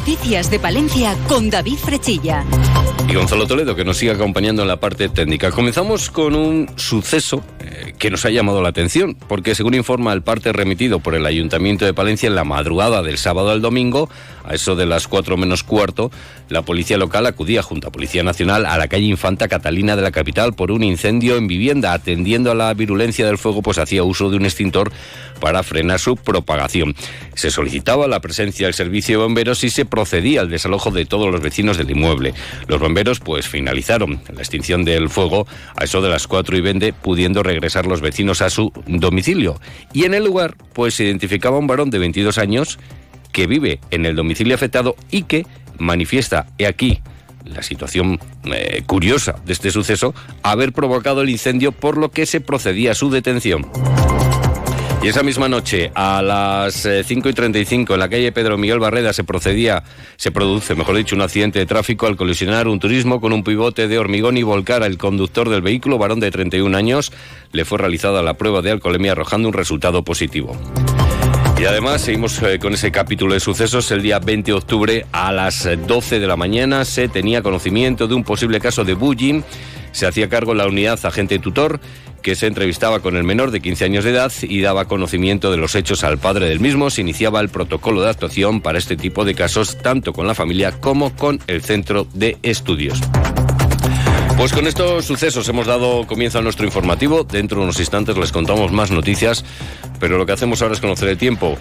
Noticias de Palencia con David Frechilla. Y Gonzalo Toledo, que nos sigue acompañando en la parte técnica. Comenzamos con un suceso eh, que nos ha llamado la atención, porque según informa el parte remitido por el Ayuntamiento de Palencia en la madrugada del sábado al domingo, a eso de las cuatro menos cuarto, la policía local acudía junto a Policía Nacional a la calle Infanta Catalina de la capital por un incendio en vivienda. Atendiendo a la virulencia del fuego, pues hacía uso de un extintor para frenar su propagación. Se solicitaba la presencia del servicio de bomberos y se procedía al desalojo de todos los vecinos del inmueble. Los bomberos pues finalizaron la extinción del fuego a eso de las 4 y 20, pudiendo regresar los vecinos a su domicilio. Y en el lugar pues se identificaba un varón de 22 años que vive en el domicilio afectado y que manifiesta, he aquí, la situación eh, curiosa de este suceso, haber provocado el incendio por lo que se procedía a su detención. Y esa misma noche, a las 5 eh, y 35, en la calle Pedro Miguel Barreda, se procedía, se produce, mejor dicho, un accidente de tráfico al colisionar un turismo con un pivote de hormigón y volcar al conductor del vehículo, varón de 31 años. Le fue realizada la prueba de alcoholemia arrojando un resultado positivo. Y además seguimos eh, con ese capítulo de sucesos. El día 20 de octubre a las 12 de la mañana se tenía conocimiento de un posible caso de bullying. Se hacía cargo la unidad agente tutor que se entrevistaba con el menor de 15 años de edad y daba conocimiento de los hechos al padre del mismo. Se iniciaba el protocolo de actuación para este tipo de casos, tanto con la familia como con el centro de estudios. Pues con estos sucesos hemos dado comienzo a nuestro informativo. Dentro de unos instantes les contamos más noticias, pero lo que hacemos ahora es conocer el tiempo.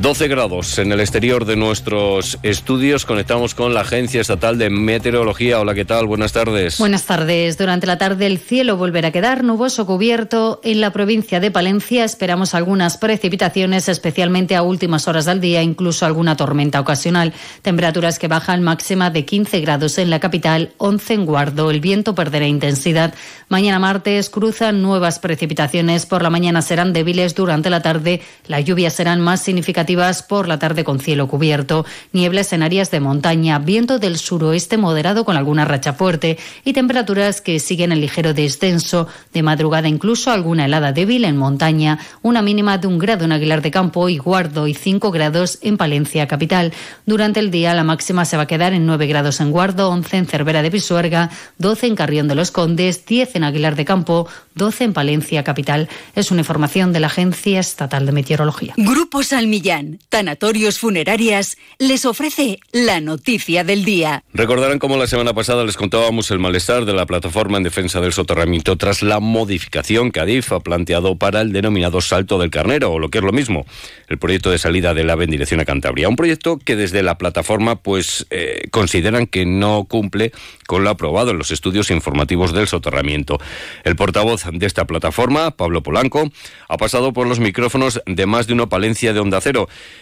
12 grados en el exterior de nuestros estudios. Conectamos con la Agencia Estatal de Meteorología. Hola, ¿qué tal? Buenas tardes. Buenas tardes. Durante la tarde el cielo volverá a quedar nuboso cubierto. En la provincia de Palencia esperamos algunas precipitaciones, especialmente a últimas horas del día, incluso alguna tormenta ocasional. Temperaturas que bajan máxima de 15 grados en la capital, 11 en Guardo. El viento perderá intensidad. Mañana martes cruzan nuevas precipitaciones. Por la mañana serán débiles. Durante la tarde las lluvias serán más significativas por la tarde con cielo cubierto, nieblas en áreas de montaña, viento del suroeste moderado con alguna racha fuerte y temperaturas que siguen el ligero descenso. De madrugada incluso alguna helada débil en montaña, una mínima de un grado en Aguilar de Campo y Guardo y 5 grados en Palencia capital. Durante el día la máxima se va a quedar en 9 grados en Guardo, 11 en Cervera de Pisuerga, 12 en Carrión de los Condes, 10 en Aguilar de Campo, 12 en Palencia capital. Es una información de la Agencia Estatal de Meteorología. Grupo Salmillán Tanatorios Funerarias, les ofrece la noticia del día. Recordarán cómo la semana pasada les contábamos el malestar de la plataforma en defensa del soterramiento tras la modificación que Adif ha planteado para el denominado Salto del Carnero, o lo que es lo mismo, el proyecto de salida del AVE en dirección a Cantabria. Un proyecto que desde la plataforma pues eh, consideran que no cumple con lo aprobado en los estudios informativos del soterramiento. El portavoz de esta plataforma, Pablo Polanco, ha pasado por los micrófonos de más de una Palencia de Onda Cero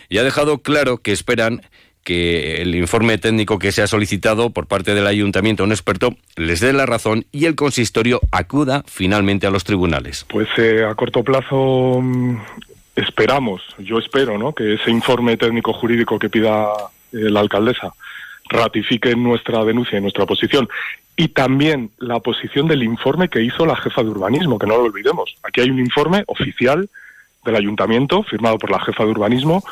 y ha dejado claro que esperan que el informe técnico que se ha solicitado por parte del ayuntamiento un experto les dé la razón y el consistorio acuda finalmente a los tribunales. Pues eh, a corto plazo mm, esperamos, yo espero, ¿no? que ese informe técnico jurídico que pida eh, la alcaldesa ratifique nuestra denuncia y nuestra posición y también la posición del informe que hizo la jefa de urbanismo, que no lo olvidemos. Aquí hay un informe oficial del ayuntamiento, firmado por la jefa de urbanismo,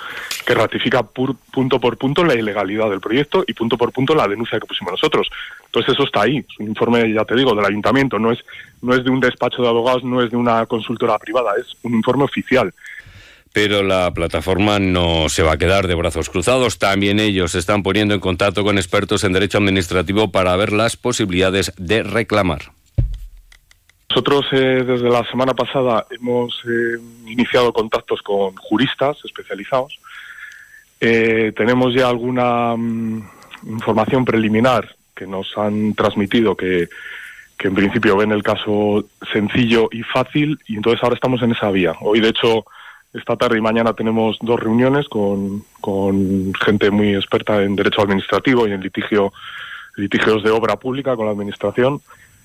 que ratifica punto por punto la ilegalidad del proyecto y punto por punto la denuncia que pusimos nosotros. Entonces eso está ahí, es un informe, ya te digo, del ayuntamiento, no es, no es de un despacho de abogados, no es de una consultora privada, es un informe oficial. Pero la plataforma no se va a quedar de brazos cruzados. También ellos se están poniendo en contacto con expertos en derecho administrativo para ver las posibilidades de reclamar. Nosotros eh, desde la semana pasada hemos eh, iniciado contactos con juristas especializados. Eh, tenemos ya alguna mm, información preliminar que nos han transmitido que, que en principio ven el caso sencillo y fácil y entonces ahora estamos en esa vía. Hoy de hecho esta tarde y mañana tenemos dos reuniones con, con gente muy experta en derecho administrativo y en litigio, litigios de obra pública con la administración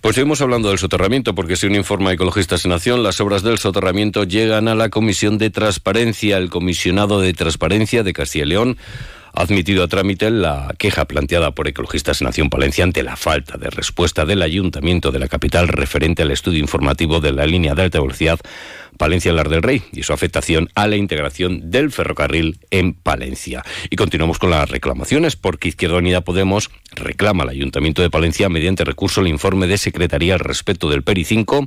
Pues seguimos hablando del soterramiento, porque informe de Ecologistas en Nación, las obras del soterramiento llegan a la Comisión de Transparencia. El comisionado de Transparencia de Castilla y León ha admitido a trámite la queja planteada por Ecologistas en Nación Palencia ante la falta de respuesta del Ayuntamiento de la capital referente al estudio informativo de la línea de alta velocidad Palencia-Lar del Rey y su afectación a la integración del ferrocarril en Palencia. Y continuamos con las reclamaciones porque Izquierda Unida Podemos reclama al Ayuntamiento de Palencia mediante recurso el informe de Secretaría al respecto del PERI 5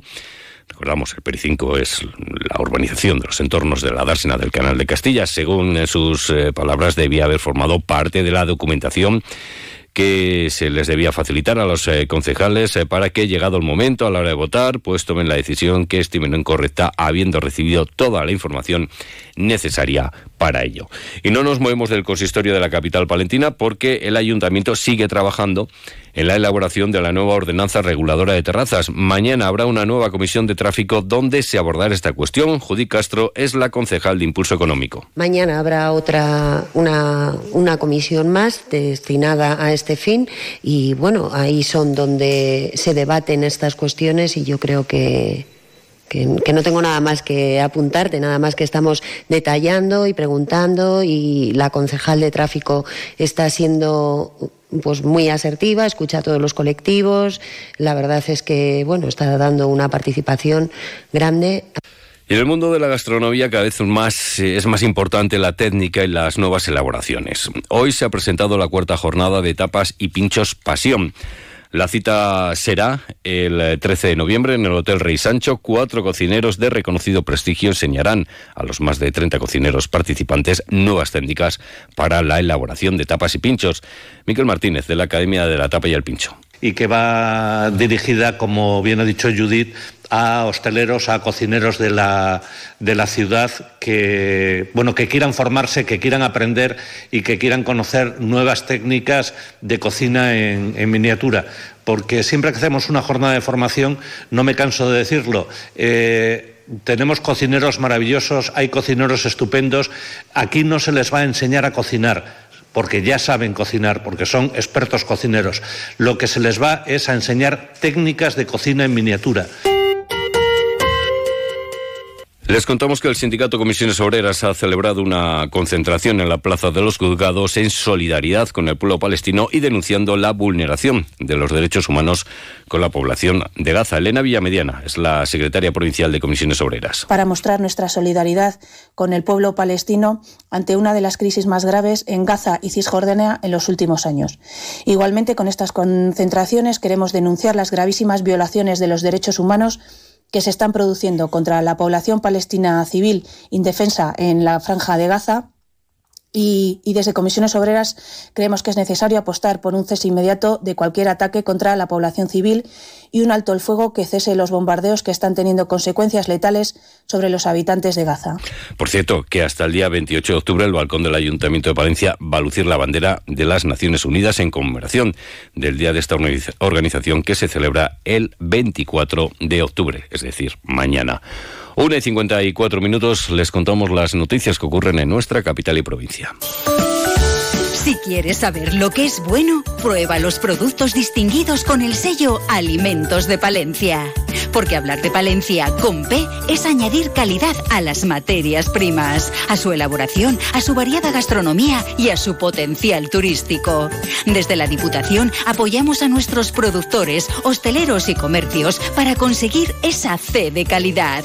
Recordamos, el PERI 5 es la urbanización de los entornos de la dársena del Canal de Castilla. Según sus eh, palabras, debía haber formado parte de la documentación que se les debía facilitar a los eh, concejales eh, para que, llegado el momento a la hora de votar, pues tomen la decisión que estimen incorrecta, habiendo recibido toda la información necesaria para ello. Y no nos movemos del consistorio de la capital palentina porque el ayuntamiento sigue trabajando en la elaboración de la nueva ordenanza reguladora de terrazas. Mañana habrá una nueva comisión de tráfico donde se abordará esta cuestión. Judy Castro es la concejal de Impulso Económico. Mañana habrá otra una, una comisión más destinada a este fin y bueno, ahí son donde se debaten estas cuestiones y yo creo que que, no tengo nada más que apuntarte, nada más que estamos detallando y preguntando y la concejal de tráfico está siendo pues muy asertiva, escucha a todos los colectivos. La verdad es que bueno, está dando una participación grande. en el mundo de la gastronomía cada vez más, eh, es más importante la técnica y las nuevas elaboraciones. Hoy se ha presentado la cuarta jornada de tapas y pinchos Pasión. La cita será el 13 de noviembre en el Hotel Rey Sancho. Cuatro cocineros de reconocido prestigio enseñarán a los más de 30 cocineros participantes nuevas técnicas para la elaboración de tapas y pinchos. Miquel Martínez, de la Academia de la Tapa y el Pincho y que va dirigida, como bien ha dicho Judith, a hosteleros, a cocineros de la, de la ciudad que, bueno, que quieran formarse, que quieran aprender y que quieran conocer nuevas técnicas de cocina en, miniatura. Porque siempre que hacemos una jornada de formación, no me canso de decirlo, eh, tenemos cocineros maravillosos, hay cocineros estupendos, aquí no se les va a enseñar a cocinar, porque ya saben cocinar, porque son expertos cocineros. Lo que se les va es a enseñar técnicas de cocina en miniatura. Les contamos que el Sindicato Comisiones Obreras ha celebrado una concentración en la Plaza de los Juzgados en solidaridad con el pueblo palestino y denunciando la vulneración de los derechos humanos con la población de Gaza. Elena Villamediana es la secretaria provincial de Comisiones Obreras. Para mostrar nuestra solidaridad con el pueblo palestino ante una de las crisis más graves en Gaza y Cisjordania en los últimos años. Igualmente, con estas concentraciones queremos denunciar las gravísimas violaciones de los derechos humanos que se están produciendo contra la población palestina civil indefensa en la franja de Gaza y, desde Comisiones Obreras creemos que es necesario apostar por un cese inmediato de cualquier ataque contra la población civil y un alto el fuego que cese los bombardeos que están teniendo consecuencias letales sobre los habitantes de Gaza. Por cierto, que hasta el día 28 de octubre el balcón del Ayuntamiento de Palencia va a lucir la bandera de las Naciones Unidas en conmemoración del día de esta organización que se celebra el 24 de octubre, es decir, mañana. Una y 54 minutos les contamos las noticias que ocurren en nuestra capital y provincia. Si quieres saber lo que es bueno, prueba los productos distinguidos con el sello Alimentos de Palencia. Porque hablar de Palencia con P es añadir calidad a las materias primas, a su elaboración, a su variada gastronomía y a su potencial turístico. Desde la Diputación apoyamos a nuestros productores, hosteleros y comercios para conseguir esa C de calidad.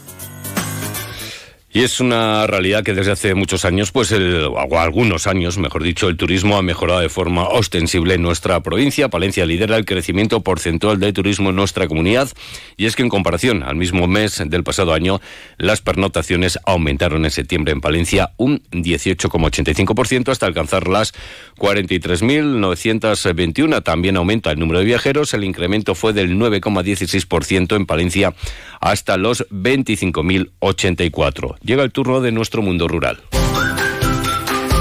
Y es una realidad que desde hace muchos años, pues el, o algunos años, mejor dicho, el turismo ha mejorado de forma ostensible en nuestra provincia. Palencia lidera el crecimiento porcentual de turismo en nuestra comunidad y es que en comparación al mismo mes del pasado año, las pernotaciones aumentaron en septiembre en Palencia un 18,85% hasta alcanzar las 43.921. También aumenta el número de viajeros. El incremento fue del 9,16% en Palencia hasta los 25.084. Llega el turno de nuestro mundo rural.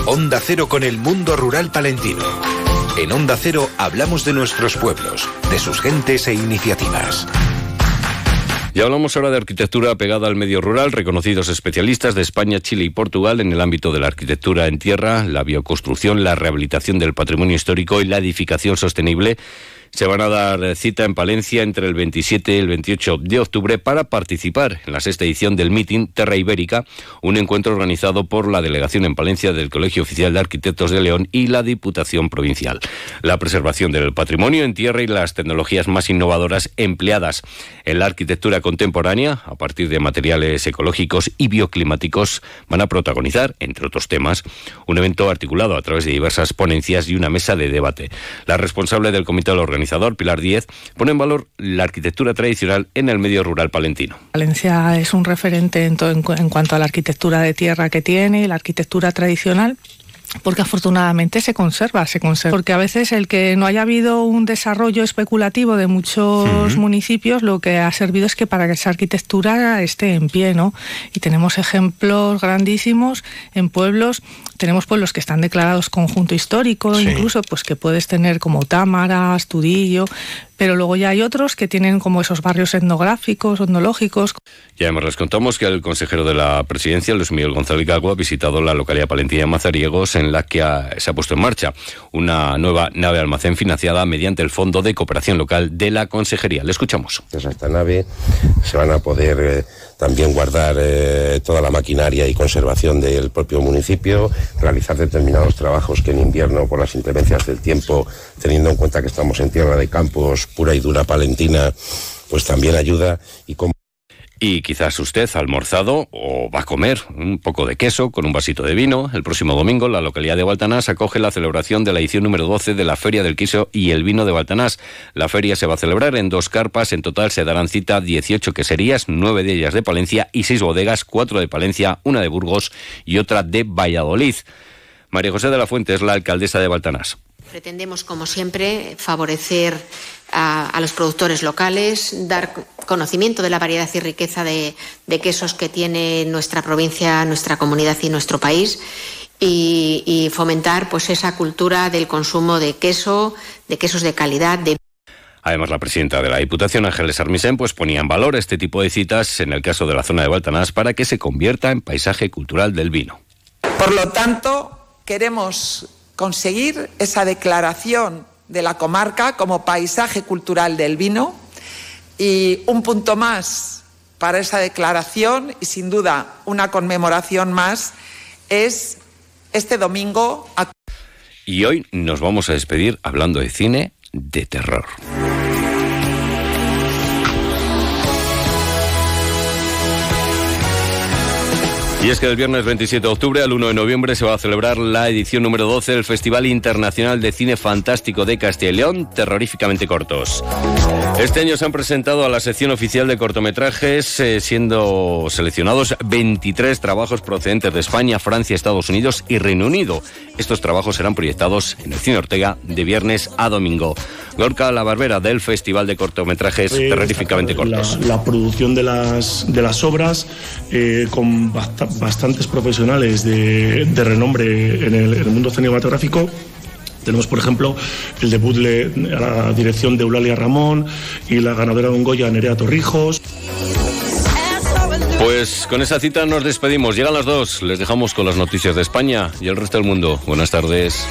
Onda Cero con el mundo rural palentino. En Onda Cero hablamos de nuestros pueblos, de sus gentes e iniciativas. Y hablamos ahora de arquitectura pegada al medio rural, reconocidos especialistas de España, Chile y Portugal en el ámbito de la arquitectura en tierra, la bioconstrucción, la rehabilitación del patrimonio histórico y la edificación sostenible se van a dar cita en Palencia entre el 27 y el 28 de octubre para participar en la sexta edición del Meeting Terra Ibérica, un encuentro organizado por la delegación en Palencia del Colegio Oficial de Arquitectos de León y la Diputación Provincial. La preservación del patrimonio en tierra y las tecnologías más innovadoras empleadas en la arquitectura contemporánea, a partir de materiales ecológicos y bioclimáticos, van a protagonizar, entre otros temas, un evento articulado a través de diversas ponencias y una mesa de debate. La responsable del comité de organizador, Pilar Díez, pone en valor la arquitectura tradicional en el medio rural palentino. Valencia es un referente en, en, en cuanto a la arquitectura de tierra que tiene, la arquitectura tradicional porque afortunadamente se conserva, se conserva. Porque a veces el que no haya habido un desarrollo especulativo de muchos municipios, lo que ha servido es que para que esa arquitectura esté en pie, ¿no? Y tenemos ejemplos grandísimos en pueblos, tenemos pueblos que están declarados conjunto histórico, Sí. incluso pues que puedes tener como Támara, Astudillo, pero luego ya hay otros que tienen como esos barrios etnográficos, etnológicos, Y además les contamos que el consejero de la presidencia, Luis Miguel González Gago, ha visitado la localidad palentina de Mazariegos, en la que ha- se ha puesto en marcha una nueva nave almacén financiada mediante el Fondo de Cooperación Local de la Consejería. Le escuchamos. Esta nave se van a poder eh, también guardar eh, toda la maquinaria y conservación del propio municipio, realizar determinados trabajos que en invierno, por las inclemencias del tiempo, teniendo en cuenta que estamos en tierra de campos pura y dura palentina, pues también ayuda y como Y quizás usted ha almorzado o va a comer un poco de queso con un vasito de vino. El próximo domingo la localidad de Baltanás acoge la celebración de la edición número 12 de la Feria del Queso y el Vino de Baltanás. La feria se va a celebrar en dos carpas. En total se darán cita 18 queserías, nueve de ellas de Palencia y seis bodegas, cuatro de Palencia, una de Burgos y otra de Valladolid. María José de la Fuente es la alcaldesa de Baltanás. Pretendemos, como siempre, favorecer a, a los productores locales, dar conocimiento de la variedad y riqueza de, de quesos que tiene nuestra provincia, nuestra comunidad y nuestro país y, y fomentar pues esa cultura del consumo de queso, de quesos de calidad, de Además, la presidenta de la Diputación, Ángeles Armisen, pues ponía en valor este tipo de citas en el caso de la zona de Baltanás para que se convierta en paisaje cultural del vino. Por lo tanto, queremos conseguir esa declaración de la comarca como paisaje cultural del vino y un punto más para esa declaración y sin duda una conmemoración más es este domingo Y hoy nos vamos a despedir hablando de cine de terror. Y es que del viernes 27 de octubre al 1 de noviembre se va a celebrar la edición número 12 del Festival Internacional de Cine Fantástico de Castilla y León, Terroríficamente Cortos. Este año se han presentado a la sección oficial de cortometrajes, eh, siendo seleccionados 23 trabajos procedentes de España, Francia, Estados Unidos y Reino Unido. Estos trabajos serán proyectados en el Cine Ortega de viernes a domingo. Gorka La Barbera del Festival de Cortometrajes Eh, Terroríficamente Cortos. La, la producción de las, de las obras eh, con basta- bastantes profesionales de, de renombre en el, mundo cinematográfico. Tenemos, por ejemplo, el debut le- a la dirección de Eulalia Ramón y la ganadora de un Goya, Nerea Torrijos. Pues con esa cita nos despedimos. Llegan las dos. Les dejamos con las noticias de España y el resto del mundo. Buenas tardes.